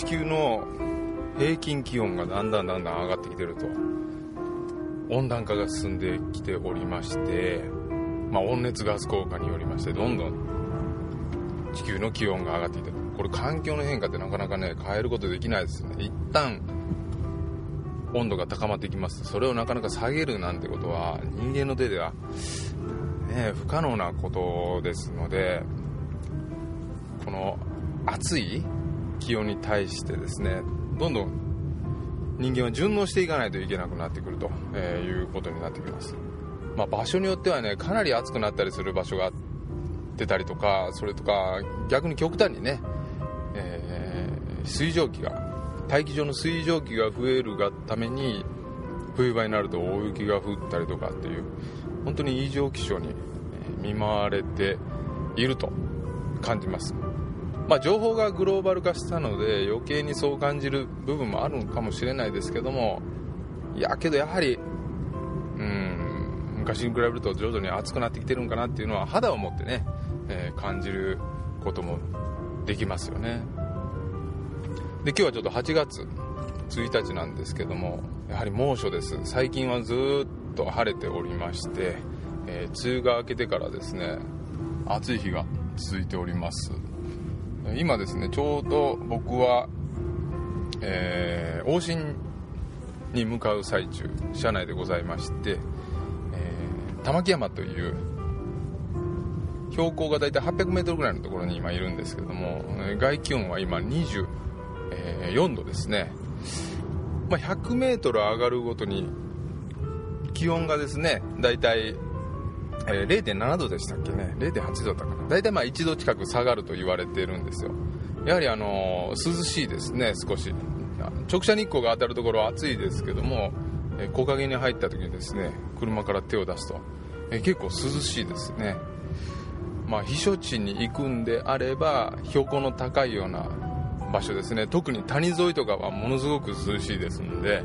地球の平均気温がだんだんだんだん上がってきてると。温暖化が進んできておりまして、まあ、温熱ガス効果によりましてどんどん地球の気温が上がってきてるこれ環境の変化ってなかなかね変えることできないですよね。一旦温度が高まってきますそれをなかなか下げるなんてことは人間の手では、ね、不可能なことですのでこの暑い気温に対してですねどんどん人間は順応していかないといけなくなってくると、えいうことになってきます、まあ、場所によってはねかなり暑くなったりする場所があってたりとかそれとか逆に極端にね、えー、水蒸気が大気上の水蒸気が増えるがために冬場になると大雪が降ったりとかっていう本当に異常気象に見舞われていると感じます。まあ、情報がグローバル化したので余計にそう感じる部分もあるのかもしれないですけどもいやけどやはりうん昔に比べると徐々に暑くなってきてるんかなっていうのは肌を持ってね、えー、感じることもできますよね。で今日はちょっと8月1日なんですけどもやはり猛暑です。最近はずっと晴れておりまして、えー、梅雨が明けてからですね暑い日が続いております。今ですねちょうど僕は、えー、往診に向かう最中車内でございまして、えー、玉木山という標高が大体 800m ぐらいのところに今いるんですけども外気温は今24度ですね、ま、100m 上がるごとに気温がですね大体えー、0.7度でしたっけね。0.8度だったかな。大体まあ1度近く下がると言われているんですよ。やはりあのー、涼しいですね少し。直射日光が当たるところは暑いですけども、えー、木陰に入った時にですね車から手を出すと、えー、結構涼しいですね。まあ避暑地に行くんであれば標高の高いような場所ですね。特に谷沿いとかはものすごく涼しいですので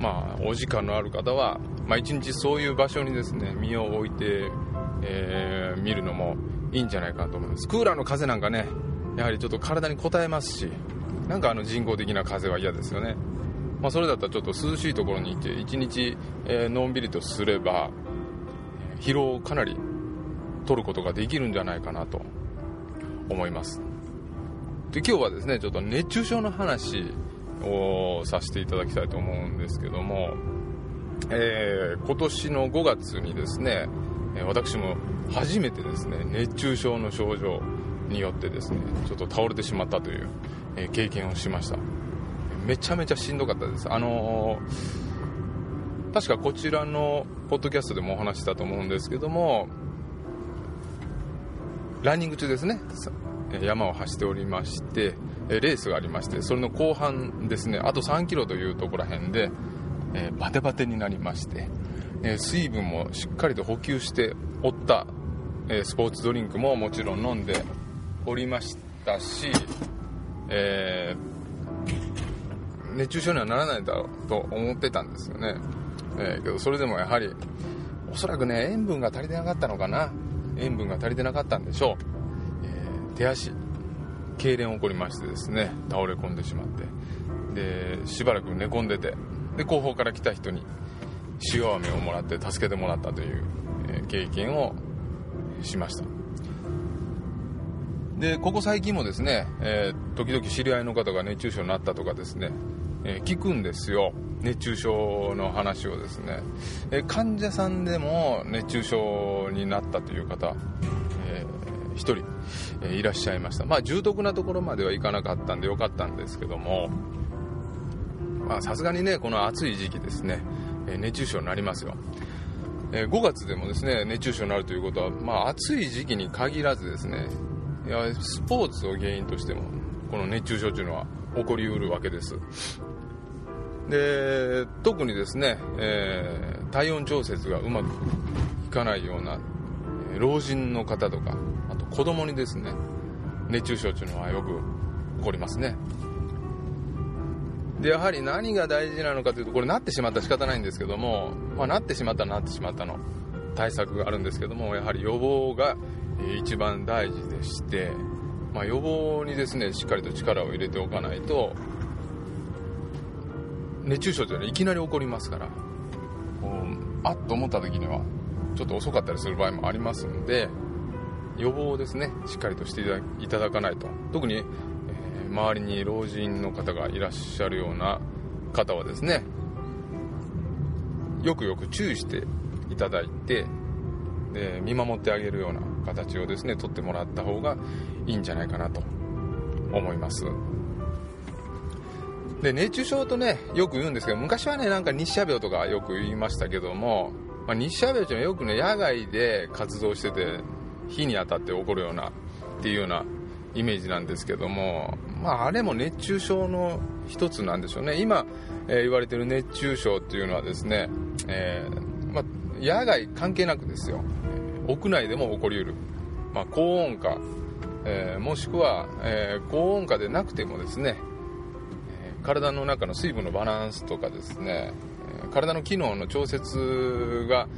まあお時間のある方はまあ、一日そういう場所にですね身を置いて、えー、見るのもいいんじゃないかなと思います。クーラーの風なんかねやはりちょっと体に応えますしなんかあの人工的な風は嫌ですよね、まあ、それだったらちょっと涼しいところにいて一日、えー、のんびりとすれば疲労をかなり取ることができるんじゃないかなと思います。で今日はですねちょっと熱中症の話をさせていただきたいと思うんですけどもえー、今年の5月にですね、私も初めてですね、熱中症の症状によってですね、ちょっと倒れてしまったという、経験をしました。めちゃめちゃしんどかったです。あのー、確かこちらのポッドキャストでもお話したと思うんですけども、ランニング中ですね、山を走っておりまして、レースがありまして、それの後半ですね、あと3キロというところら辺で、えー、バテバテになりまして、えー、水分もしっかりと補給しておった、えー、スポーツドリンクももちろん飲んでおりましたし、え熱中症にはならないだろうと思ってたんですよね、えけどそれでもやはりおそらくね塩分が足りてなかったのかな。塩分が足りてなかったんでしょう、え手足痙攣起こりましてですね倒れ込んでしまって。でしばらく寝込んでてで後方から来た人に塩飴をもらって助けてもらったという、え経験をしました。でここ最近もですね、えー、時々知り合いの方が熱中症になったとかですね、えー、聞くんですよ。熱中症の話をですね、えー、患者さんでも熱中症になったという方、1人、えいらっしゃいました。まあ重篤なところまではいかなかったんでよかったんですけども。さすがにねこの暑い時期ですね、え熱中症になりますよ、え5月でもですね熱中症になるということは、まあ、暑い時期に限らずですねいやスポーツを原因としてもこの熱中症というのは起こりうるわけです。で特にですね、えー、体温調節がうまくいかないような老人の方とか子供にですね熱中症というのはよく起こりますね。でやはり何が大事なのかというとこれなってしまったら仕方ないんですけども、まあ、なってしまったなってしまったの対策があるんですけどもやはり予防が一番大事でしてまあ、予防にですねしっかりと力を入れておかないと熱中症というのはいきなり起こりますからあっと思った時にはちょっと遅かったりする場合もありますので予防ですね。しっかりとしていただかないと。特に、えー、周りに老人の方がいらっしゃるような方はですねよくよく注意していただいてで見守ってあげるような形をですね取ってもらった方がいいんじゃないかなと思います。で熱中症とねよく言うんですけど昔はねなんか日射病とかよく言いましたけども、まあ、日射病っていうのはよくね野外で活動してて火に当たって起こるようなっていうようなイメージなんですけども、まあ、あれも熱中症の一つなんでしょうね。今、えー、言われてる熱中症っていうのはですね、えー、まあ、野外関係なくですよ。屋内でも起こりうる、まあ、高温化、えー、もしくは、え高温化でなくてもですね体の中の水分のバランスとかですね体の機能の調節が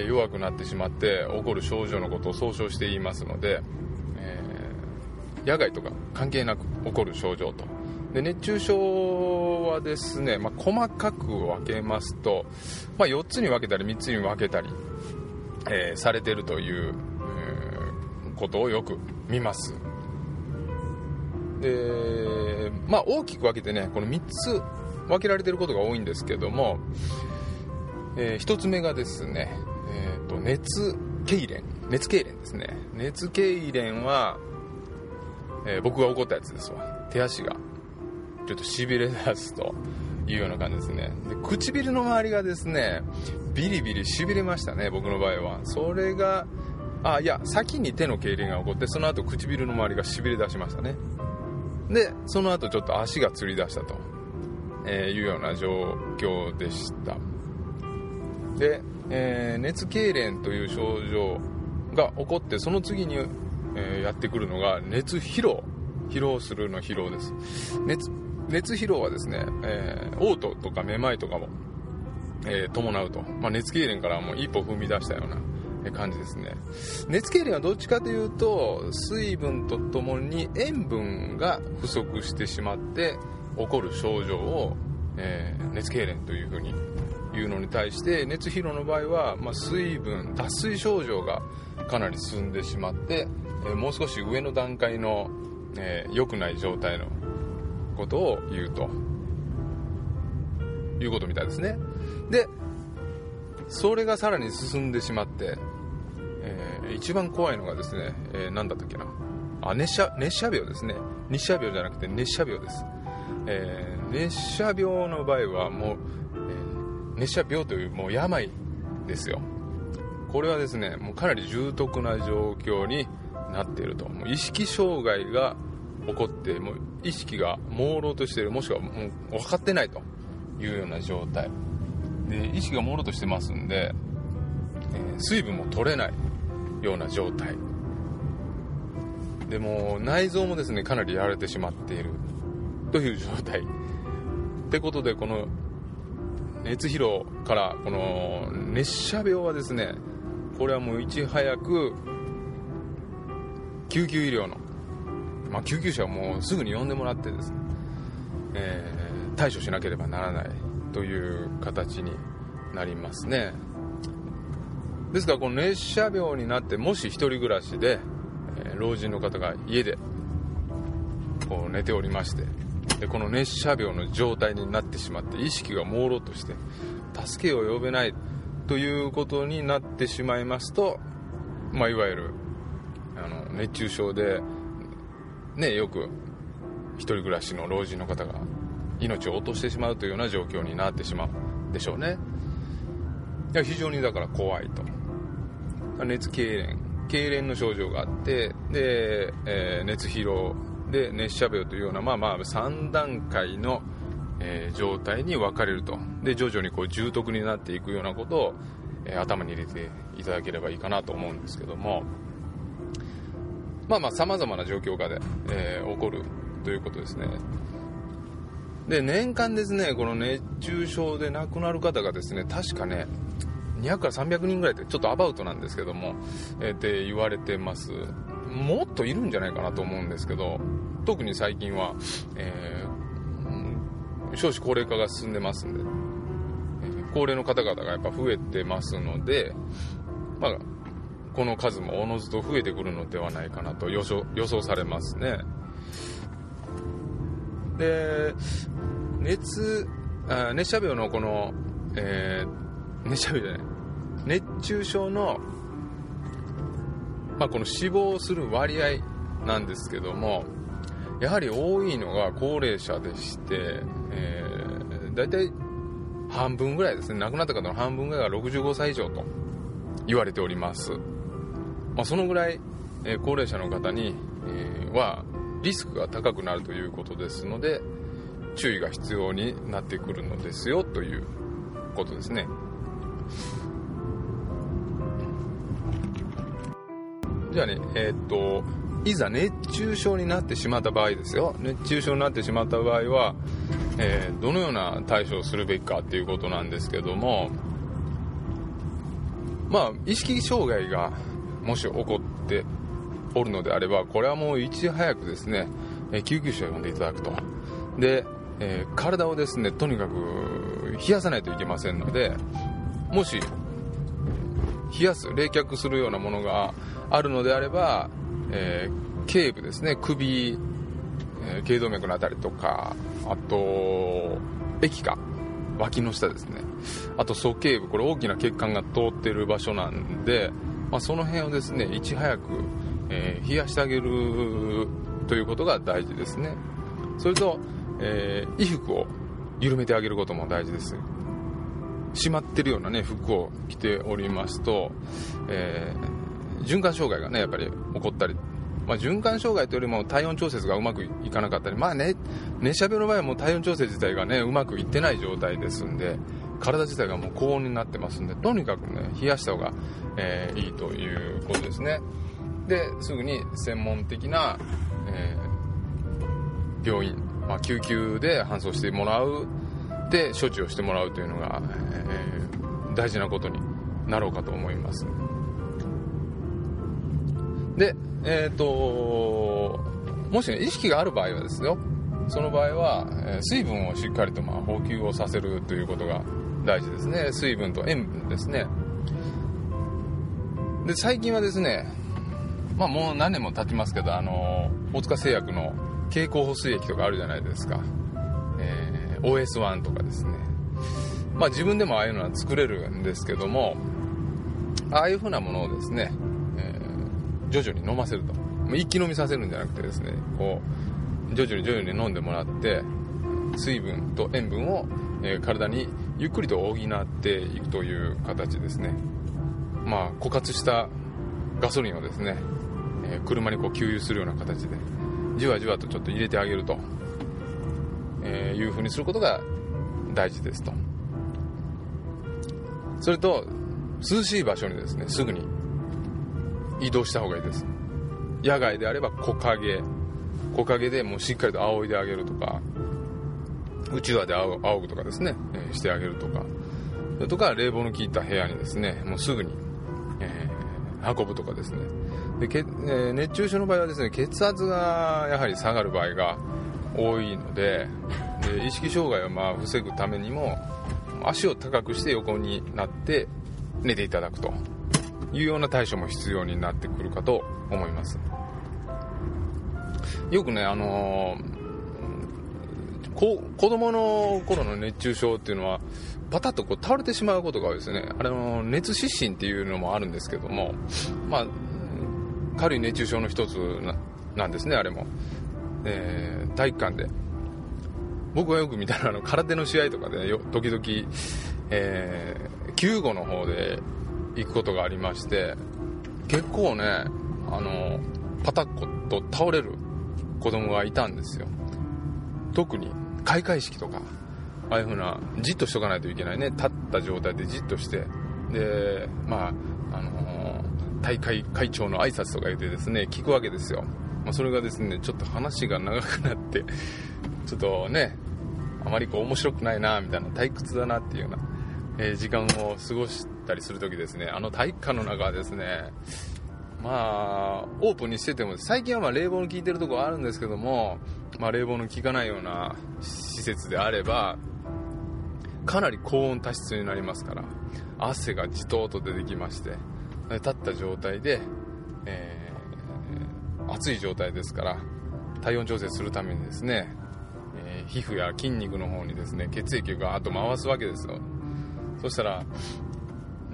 弱くなってしまって起こる症状のことを総称して言いますので、えー、野外とか関係なく起こる症状と。で熱中症はですね、まあ、細かく分けますと、まあ、4つに分けたり3つに分けたり、えー、されてるという、えー、ことをよく見ます。でまあ大きく分けてねこの3つ分けられてることが多いんですけども、えー、1つ目がですね、えーと、熱痙攣？熱痙攣ですね。熱痙攣は、えー、僕が起こったやつですわ。手足が。ちょっとしびれ出すというような感じですね。で唇の周りがですねビリビリしびれましたね僕の場合は。それがあいや先に手の痙攣が起こってその後唇の周りがしびれ出しましたね。でその後ちょっと足がつり出したと、えいうような状況でした。で、えー、熱痙攣という症状が起こってその次に、えー、やってくるのが熱疲労。疲労するの疲労です。熱熱疲労はですね、えー、嘔吐とかめまいとかも、えー、伴うと、まあ、熱痙攣からもう一歩踏み出したような感じですね。熱痙攣はどっちかというと水分とともに塩分が不足してしまって起こる症状を、えー、熱痙攣というふうに言うのに対して熱疲労の場合は、まあ、水分脱水症状がかなり進んでしまって、えー、もう少し上の段階の良、えー、くない状態のことを言うと。いうことみたいですね。でそれがさらに進んでしまって、えー、一番怖いのがですね、えー、何だったっけな。あ熱射熱射病ですね。日射病じゃなくて熱射病です、えー、熱射病の場合はもう、熱射病というもう病ですよ。これはですねもうかなり重篤な状況になっていると。もう意識障害が起こってもう意識が朦朧としているもしくはもう分かってないと。いうような状態。で意識が朦朧としてますんで、えー、水分も取れないような状態。でも内臓もですねかなりやられてしまっている。という状態。ってことでこの熱疲労からこの熱射病はですねこれはもういち早く救急医療の、まあ、救急車をもうすぐに呼んでもらってですね、えー、対処しなければならないという形になりますね。ですからこの熱射病になってもし1人暮らしで、えー、老人の方が家でこう寝ておりましてでこの熱射病の状態になってしまって意識が朦朧として助けを呼べないということになってしまいますと、まあ、いわゆるあの熱中症で、ね、よく1人暮らしの老人の方が命を落としてしまうというような状況になってしまうでしょうね。いや非常にだから怖いと。熱痙攣。痙攣の症状があってで、えー、熱疲労で熱射病というようなまあまあ3段階の、えー、状態に分かれると。で徐々にこう重篤になっていくようなことを、えー、頭に入れていただければいいかなと思うんですけども。まあまあ様々な状況下で、え起こるということですね。で年間ですねこの熱中症で亡くなる方がですね確かね200から300人ぐらいってちょっとアバウトなんですけども、えー、って言われてます。もっといるんじゃないかなと思うんですけど特に最近は、えー、少子高齢化が進んでますんで、えー、高齢の方々がやっぱ増えてますので、まあ、この数もおのずと増えてくるのではないかなと予想予想されますね。で、熱、あ熱射病のこの、えー、熱射病じゃない、熱中症の、まあ、この死亡する割合なんですけども、やはり多いのが高齢者でして、えー、大体半分ぐらいですね、亡くなった方の半分ぐらいが65歳以上と言われております。まあ、そのぐらい、えー、高齢者の方に、えー、はリスクが高くなるということですので注意が必要になってくるのですよということですねじゃあねえー、っといざ熱中症になってしまった場合ですよ熱中症になってしまった場合は、えー、どのような対処をするべきかっていうことなんですけどもまあ意識障害がもし起こっておるのであれば、これはもういち早くですね、え救急車を呼んでいただくと。で、えー、体をですね、とにかく冷やさないといけませんので、もし、冷やす、冷却するようなものがあるのであれば、えー、頸部ですね、首、えー、頸動脈のあたりとか、あと、液化、脇の下ですね。あと、鼠径部、これ大きな血管が通ってる場所なんで、まあ、その辺をですね、いち早く、えー、冷やしてあげるということが大事ですね。それと、えー、衣服を緩めてあげることも大事です。閉まってるようなね、服を着ておりますと、えー、循環障害がね、やっぱり起こったり、まあ、循環障害というよりも体温調節がうまくいかなかったり、まあね、熱射病の場合はもう体温調節自体がね、うまくいってない状態ですんで、体自体がもう高温になってますんで、とにかくね、冷やした方が、えー、いいということですね。で、すぐに専門的な、えー、病院、まあ、救急で搬送してもらう、で、処置をしてもらうというのが、えー、大事なことになろうかと思います。で、えっ、ー、と、もしね、意識がある場合はですよ、その場合は、え水分をしっかりとまあ補給をさせるということが大事ですね。水分と塩分ですね。で、最近はですね、まあもう何年も経ちますけど、あの、大塚製薬の経口補水液とかあるじゃないですか。えー、OS1 とかですね。まあ自分でもああいうのは作れるんですけども、ああいう風なものをですね、徐々に飲ませると。一気飲みさせるんじゃなくてですね、こう、徐々に徐々に飲んでもらって、水分と塩分を、え、体にゆっくりと補っていくという形ですね。まあ、枯渇したガソリンをですね、え、車にこう給油するような形で、じわじわとちょっと入れてあげると、えー、いう風にすることが大事ですと。それと、涼しい場所にですね、すぐに移動した方がいいです。野外であれば木陰、木陰でもうしっかりと仰いであげるとか、うちわで仰ぐとかですね、え、してあげるとか、それとか冷房の効いた部屋にですね、もうすぐに、えー、運ぶとかですね。でけ、えー、熱中症の場合はですね、血圧がやはり下がる場合が多いので、で意識障害をまあ防ぐためにも、足を高くして横になって寝ていただくというような対処も必要になってくるかと思います。よくね、あのー子供の頃の熱中症っていうのは、パタッとこう倒れてしまうことが多いですね。あれの、熱失神っていうのもあるんですけども、まあ、軽い熱中症の一つなんですね、あれも。えー、体育館で。僕がよく見たら、あの、空手の試合とかで、ね、時々、えー、救護の方で行くことがありまして、結構ね、あの、パタッコと倒れる子供がいたんですよ。特に開会式とか、ああいう風な、じっとしとかないといけないね。立った状態でじっとして、で、まあ、あの、大会会長の挨拶とか言ってですね、聞くわけですよ。まあ、それがですね、ちょっと話が長くなって、ちょっとね、あまりこう面白くないな、みたいな、退屈だなっていうような、えー、時間を過ごしたりするときですね、あの体育館の中はですね、まあオープンにしてても最近はま冷房の効いてるところあるんですけども、まあ、冷房の効かないような施設であればかなり高温多湿になりますから汗がじとーと出てきまして立った状態で、えー、暑い状態ですから体温調整するためにですね、えー、皮膚や筋肉の方にですね血液をガーッと回すわけですよ。そしたら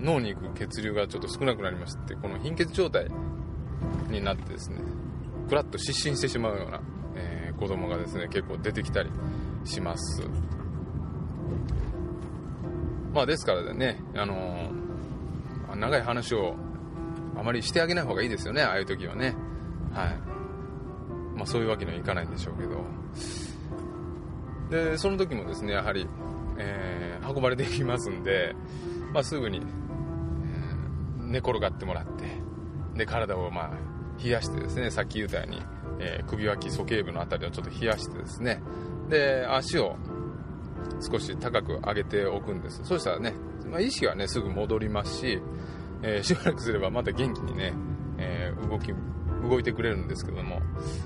脳に行く血流がちょっと少なくなりましてこの貧血状態になってですねクラッと失神してしまうような、えー、子供がですね結構出てきたりします。まあですからねあのー、長い話をあまりしてあげない方がいいですよねああいう時はね。はい。まあそういうわけにはいかないんでしょうけど。でその時もですねやはり、えー、運ばれていきますんで、まあ、すぐに寝転がってもらってで体をまあ冷やしてですねさっき言ったように、えー、首脇鼠径部の辺りをちょっと冷やしてですねで足を少し高く上げておくんです。そしたらね、まあ、意識はねすぐ戻りますし、えー、しばらくすればまた元気にね、えー、動き動いてくれるんですけども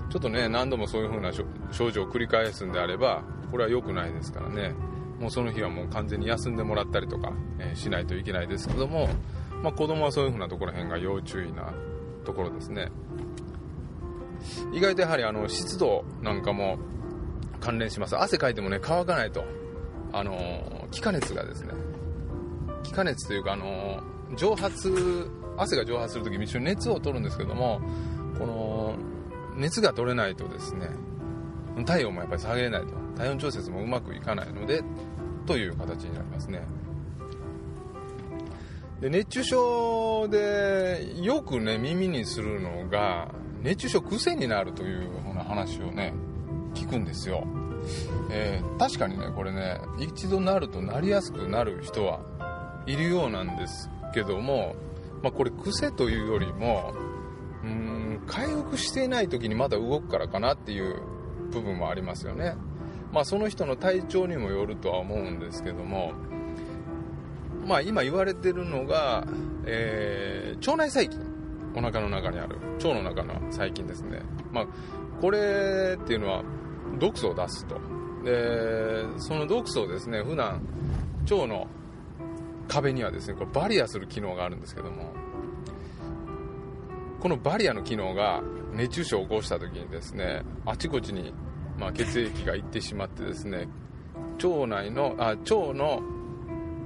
ちょっとね何度もそういう風な症状を繰り返すんであればこれは良くないですからね。もうその日はもう完全に休んでもらったりとか、え、しないといけないですけどもまあ、子供はそういう風なところへんが要注意なところですね。意外とやはりあの湿度なんかも関連します。汗かいてもね乾かないと。あの気化熱がですね。気化熱というかあの蒸発汗が蒸発するとき一緒に熱を取るんですけどもこの熱が取れないとですね体温もやっぱり下げれないと。体温調節もうまくいかないのでという形になりますね。で熱中症でよくね耳にするのが熱中症癖になるというような話をね聞くんですよ、えー、確かにねこれね一度なるとなりやすくなる人はいるようなんですけども、まあ、これ癖というよりもうん回復していない時にまだ動くからかなっていう部分もありますよね。まあその人の体調にもよるとは思うんですけどもまあ、今言われてるのが、えー、腸内細菌。お腹の中にある。腸の中の細菌ですね、まあ、これっていうのは毒素を出すと。でその毒素をですね普段腸の壁にはですねこれバリアする機能があるんですけどもこのバリアの機能が熱中症を起こした時にですねあちこちに、ま、血液がいってしまってですね腸内のあ腸の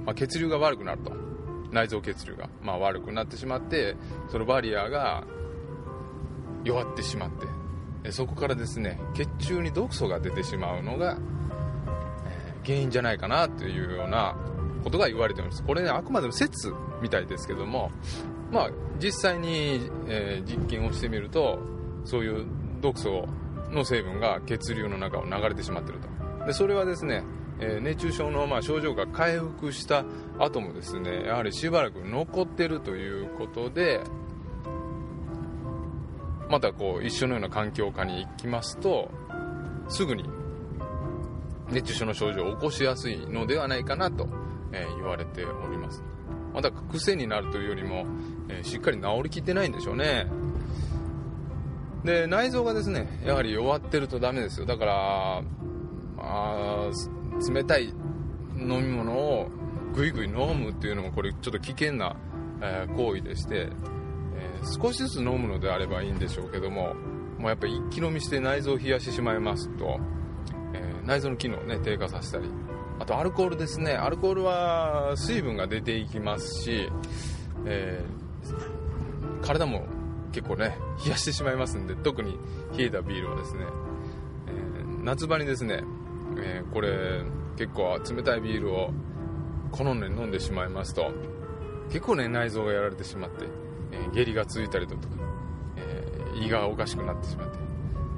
まあ、血流が悪くなると。内臓血流が、まあ、悪くなってしまってそのバリアが弱ってしまって。そこからですね血中に毒素が出てしまうのが、原因じゃないかなというようなことが言われております。これねあくまでも説みたいですけどもまあ実際に、えー、実験をしてみるとそういう毒素の成分が血流の中を流れてしまってると。でそれはですねえ、熱中症のま症状が回復した後もですねやはりしばらく残ってるということでまたこう一緒のような環境下に行きますとすぐに熱中症の症状を起こしやすいのではないかなと、え、言われております。また癖になるというよりも、え、しっかり治りきってないんでしょうね。で内臓がですねやはり弱ってるとダメですよ。だからあ冷たい飲み物をぐいぐい飲むっていうのもこれちょっと危険な、え、行為でして、えー、少しずつ飲むのであればいいんでしょうけどももうやっぱり一気飲みして内臓を冷やしてしまいますと、えー、内臓の機能をね低下させたりあとアルコールですね。アルコールは水分が出ていきますし、え体も結構ね冷やしてしまいますんで特に冷えたビールはですね、え夏場にですねえー、これ結構冷たいビールを好んで飲んでしまいますと結構ね内臓がやられてしまって、えー、下痢がついたりだとか、えー、胃がおかしくなってしまって、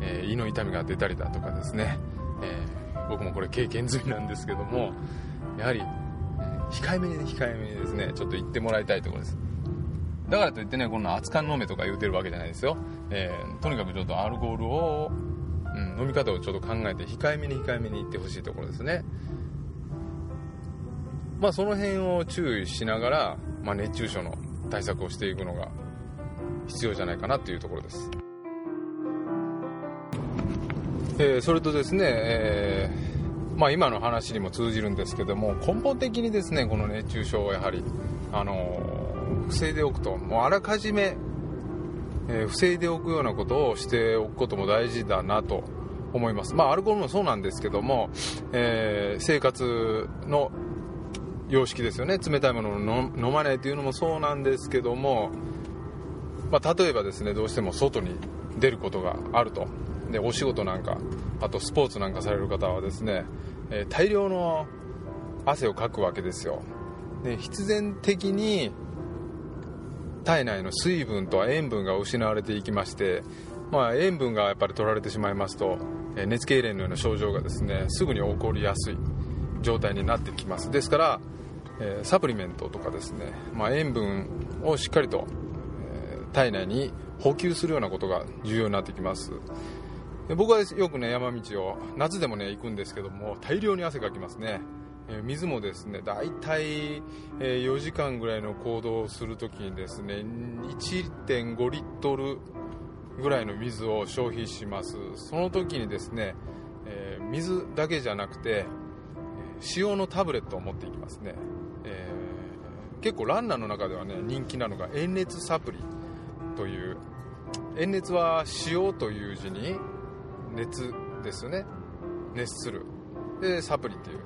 え胃の痛みが出たりだとかですね、え僕もこれ経験済みなんですけどもやはり、え控えめに控えめにですねちょっと言ってもらいたいところです。だからといってねこんな熱燗飲めとか言うてるわけじゃないですよ、えとにかくちょっとアルコールを、飲み方をちょっと考えて控えめに控えめにいってほしいところですね。まあその辺を注意しながら、まあ、熱中症の対策をしていくのが必要じゃないかなというところです、えー、それとですね、えー、まあ、今の話にも通じるんですけども根本的にですねこの熱中症をやはり、あの防いでおくともうあらかじめ、え防いでおくようなことをしておくことも大事だなと思います。まあ、アルコールもそうなんですけども、えー、生活の様式ですよね。冷たいものを飲まないというのもそうなんですけども、まあ、例えばですね、どうしても外に出ることがあると。で、お仕事なんか、あとスポーツなんかされる方はですね、えー、大量の汗をかくわけですよ。で、必然的に体内の水分と塩分が失われていきまして、まあ、塩分がやっぱり取られてしまいますと、熱痙攣のような症状がですねすぐに起こりやすい状態になってきます。ですから、えサプリメントとかですね、まあ、塩分をしっかりと、え体内に補給するようなことが重要になってきます。僕はよくね山道を夏でもね行くんですけども大量に汗かきますね。水もですね大体、4時間ぐらいの行動をするときにですね1.5リットルぐらいの水を消費します。その時にですね、えー、水だけじゃなくて塩のタブレットを持っていきますね、えー、結構ランナーの中ではね人気なのが塩熱サプリという塩熱は塩という字に熱ですよね。熱する。でサプリっていう。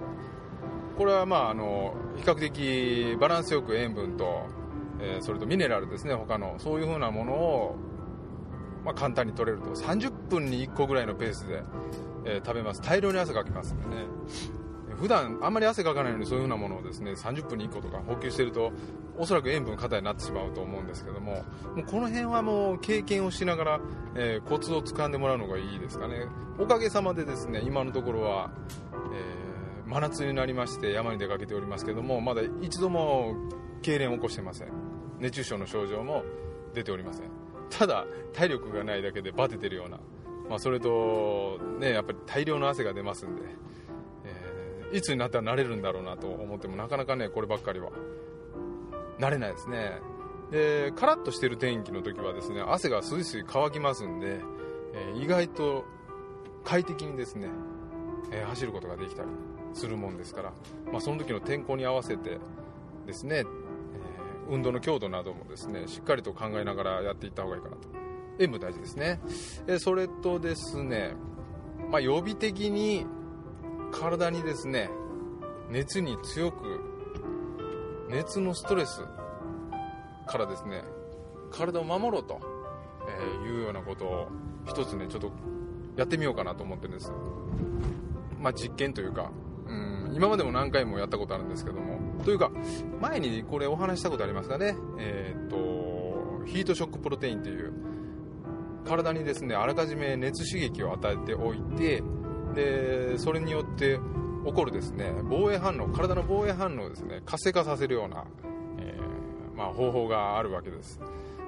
これはまああの比較的バランスよく塩分と、えー、それとミネラルですね。他のそういう風なものをまあ、簡単に取れると。30分に1個ぐらいのペースで、えー、食べます。大量に汗かきますんでね。普段あんまり汗かかないのにそういう風なものをですね30分に1個とか補給してるとおそらく塩分過多になってしまうと思うんですけどももうこの辺はもう経験をしながら、えー、コツをつかんでもらうのがいいですかね。おかげさまでですね今のところは、えー、真夏になりまして山に出かけておりますけどもまだ一度も痙攣を起こしてません。熱中症の症状も出ておりません。ただ体力がないだけでバテてるような、まあ、それと、ね、やっぱり大量の汗が出ますんで、えー、いつになったら慣れるんだろうなと思ってもなかなかねこればっかりは。慣れないですね。でカラッとしてる天気の時はですね汗がスイスイ乾きますんで、えー、意外と快適にですね、えー、走ることができたりするもんですから、まあ、その時の天候に合わせてですね運動の強度などもですねしっかりと考えながらやっていった方がいいかなと。塩分大事ですね。えそれとですね、まあ、予備的に体にですね熱に強く熱のストレスからですね体を守ろうと、えいうようなことを一つねちょっとやってみようかなと思ってんです。まあ実験というかうん今までも何回もやったことあるんですけどもというか前にこれお話したことありますかね。えー、っとヒートショックプロテインという。体にですねあらかじめ熱刺激を与えておいてでそれによって起こるですね防衛反応体の防衛反応をですね活性化させるような、えー、まあ、方法があるわけです。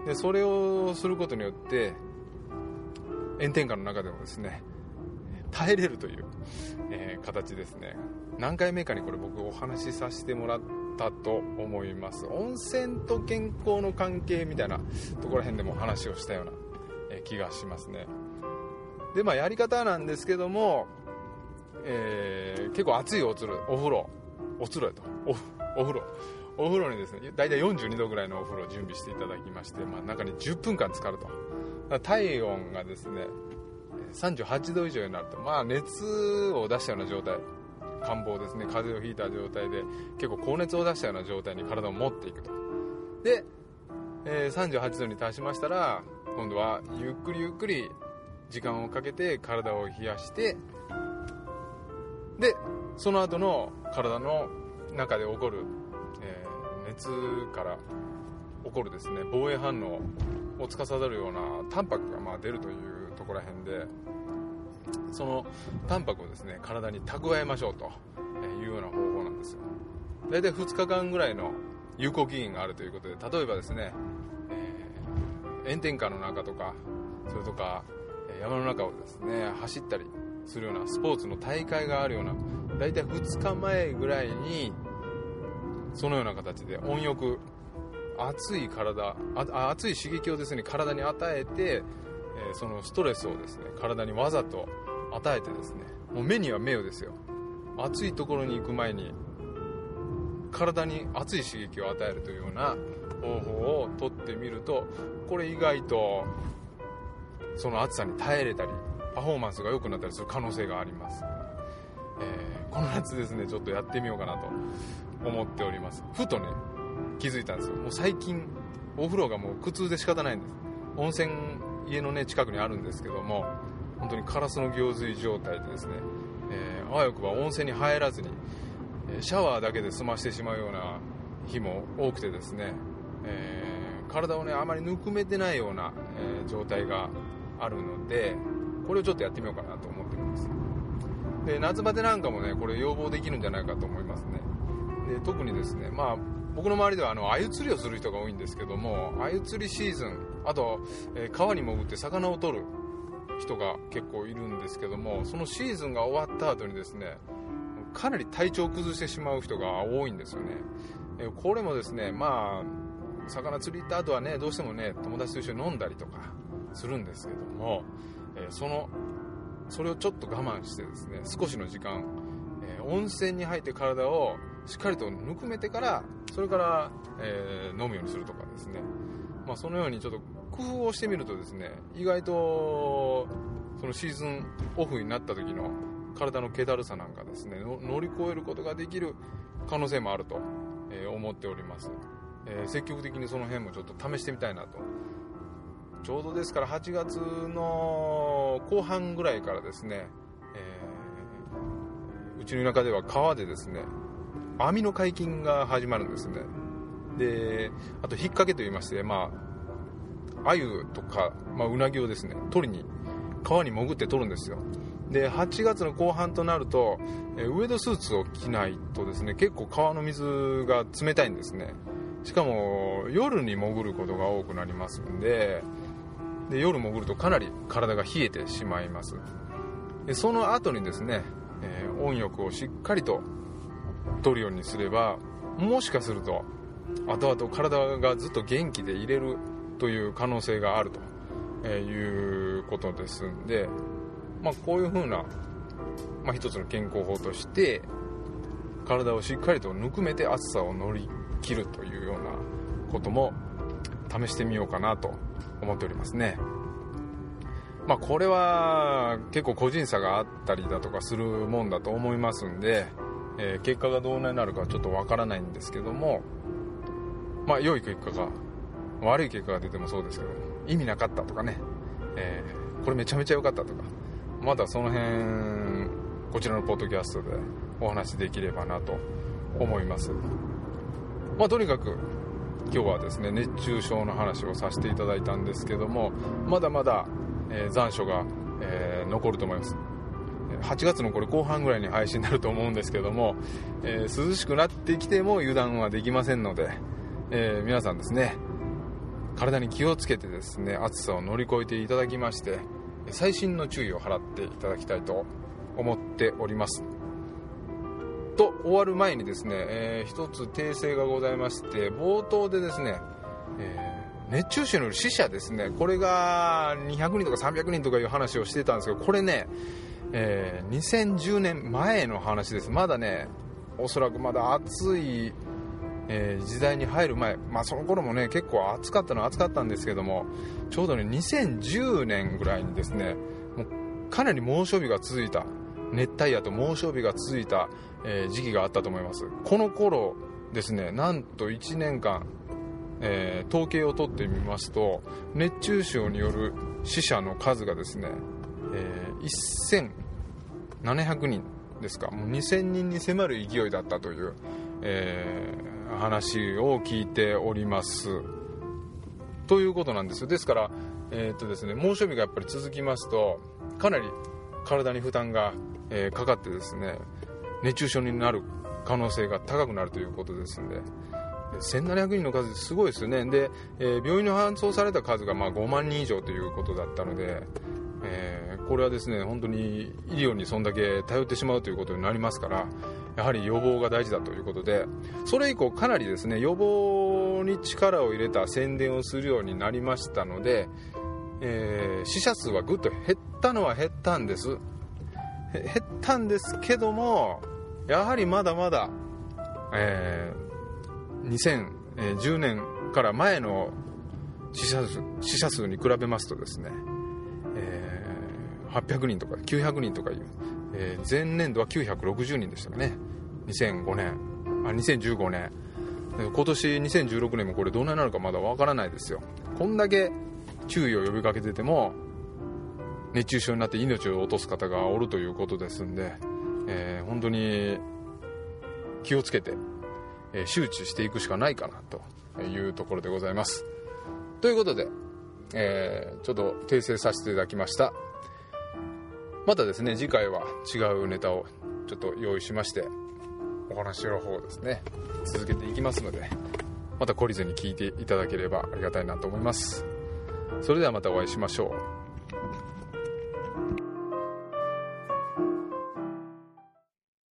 でそれをすることによって炎天下の中でもですね耐えれるという、えー、形ですね。何回目かにこれ僕お話しさせてもらったと思います。温泉と健康の関係みたいなところら辺でも話をしたような、え、気がしますね。でまあやり方なんですけども、えー、結構熱いおつるお風呂おつるやと。お風呂。お風呂にですね大体42度ぐらいのお風呂を準備していただきまして、まあ、中に10分間浸かると。体温がですね38度以上になると、まあ、熱を出したような状態。感冒ですね。風邪をひいた状態で結構高熱を出したような状態に体を持っていくと。で、えー、38度に達しましたら今度はゆっくりゆっくり時間をかけて体を冷やしてでその後の体の中で起こる、えー、熱から起こるですね防衛反応を司るようなタンパクがまあ出るというとこら辺でそのタンパクをですね体に蓄えましょうというような方法なんですよ。大体2日間ぐらいの有効期限があるということで例えばですね、えー、炎天下の中とかそれとか山の中をですね走ったりするようなスポーツの大会があるような大体2日前ぐらいにそのような形で温浴熱い体あ熱い刺激をですね体に与えて、え、そのストレスをですね体にわざと与えてですねもう目には目をですよ。暑いところに行く前に体に熱い刺激を与えるというような方法をとってみるとこれ意外とその暑さに耐えれたりパフォーマンスが良くなったりする可能性があります、えー、この夏ですねちょっとやってみようかなと思っております。ふとね気づいたんですよ。もう最近お風呂がもう苦痛で仕方ないんです。温泉家のね近くにあるんですけども本当にカラスの行水状態でですね、えー、あわよくば温泉に入らずにシャワーだけで済ましてしまうような日も多くてですね、えー、体をねあまりぬくめてないような、え、状態があるのでこれをちょっとやってみようかなと思っています。で夏バテなんかもねこれ要望できるんじゃないかと思いますね。で特にですねまあ僕の周りではあの鮎釣りをする人が多いんですけども鮎釣りシーズンあと、えー、川に潜って魚を取る人が結構いるんですけどもそのシーズンが終わった後にですねかなり体調を崩してしまう人が多いんですよね、えこれもですねまあ魚釣り行った後はねどうしてもね友達と一緒に飲んだりとかするんですけども、えそのそれをちょっと我慢してですね少しの時間、え温泉に入って体をしっかりとぬくめてからそれから、えー、飲むようにするとかですね、まあ、そのようにちょっと工夫をしてみるとですね意外とそのシーズンオフになった時の体の気だるさなんかですね乗り越えることができる可能性もあると、え思っております、えー、積極的にその辺もちょっと試してみたいなと。ちょうどですから8月の後半ぐらいからですね、えー、うちの田舎では川でですね網の解禁が始まるんですね。であと引っ掛けといいましてまあ鮎とか、まあ、うなぎをですね取りに川に潜って取るんですよ。で8月の後半となると、えウエドスーツを着ないとですね結構川の水が冷たいんですね。しかも夜に潜ることが多くなりますんでで夜潜るとかなり体が冷えてしまいます。でその後にですね、えー、温浴をしっかりと取るようにすればもしかすると後々体がずっと元気でいれるという可能性があるということですんでまあ、こういう風な、まあ、一つの健康法として体をしっかりとぬくめて暑さを乗り切るというようなことも試してみようかなと思っておりますね。まあ、これは結構個人差があったりだとかするもんだと思いますんで、えー、結果がどうなるかちょっとわからないんですけども、まあ、良い結果が悪い結果が出てもそうですけど意味なかったとかね、えー、これめちゃめちゃ良かったとか。まだその辺こちらのポッドキャストでお話できればなと思います。まあとにかく今日はですね熱中症の話をさせていただいたんですけどもまだまだ、えー、残暑が、えー、残ると思います。8月のこれ後半ぐらいに配信になると思うんですけども、えー、涼しくなってきても油断はできませんので、え皆さんですね体に気をつけてですね暑さを乗り越えていただきまして細心の注意を払っていただきたいと思っております。と終わる前にですね、えー、一つ訂正がございまして冒頭でですね、えー、熱中症による死者ですねこれが200人とか300人とかいう話をしてたんですけどこれね、えー、2010年前の話です。まだねおそらくまだ暑いえー、時代に入る前、まあ、その頃もね結構暑かったのは暑かったんですけどもちょうどね2010年ぐらいにですねもうかなり猛暑日が続いた熱帯夜と猛暑日が続いた、えー、時期があったと思います。この頃ですねなんと1年間、えー、統計を取ってみますと熱中症による死者の数がですね、えー、1700人ですか。もう2000人に迫る勢いだったという、えー話を聞いております。ということなんですよ。ですから、えー、っとですね、猛暑日がやっぱり続きますとかなり体に負担が、えー、かかってですね熱中症になる可能性が高くなるということですんで。1700人の数すごいですよね。で、えー、病院に搬送された数がま5万人以上ということだったので、えー、これはですね本当に医療にそんだけ頼ってしまうということになりますからやはり予防が大事だということでそれ以降かなりですね予防に力を入れた宣伝をするようになりましたので、えー、死者数はぐっと減ったのは減ったんです。減ったんですけどもやはりまだまだ、えー、2010年から前の死者数死者数に比べますとですね、えー、800人とか900人とかいう、えー、前年度は960人でしたかね。2005年。あ2015年。今年2016年もこれどうなるかまだわからないですよ。こんだけ注意を呼びかけてても熱中症になって命を落とす方がおるということですんで、えー、本当に気をつけて、えー、周知していくしかないかなというところでございます。ということで、えー、ちょっと訂正させていただきました。またですね次回は違うネタをちょっと用意しましてお話の方ですね。続けていきますのでまた懲りずに聞いていただければありがたいなと思います。それではまたお会いしましょう。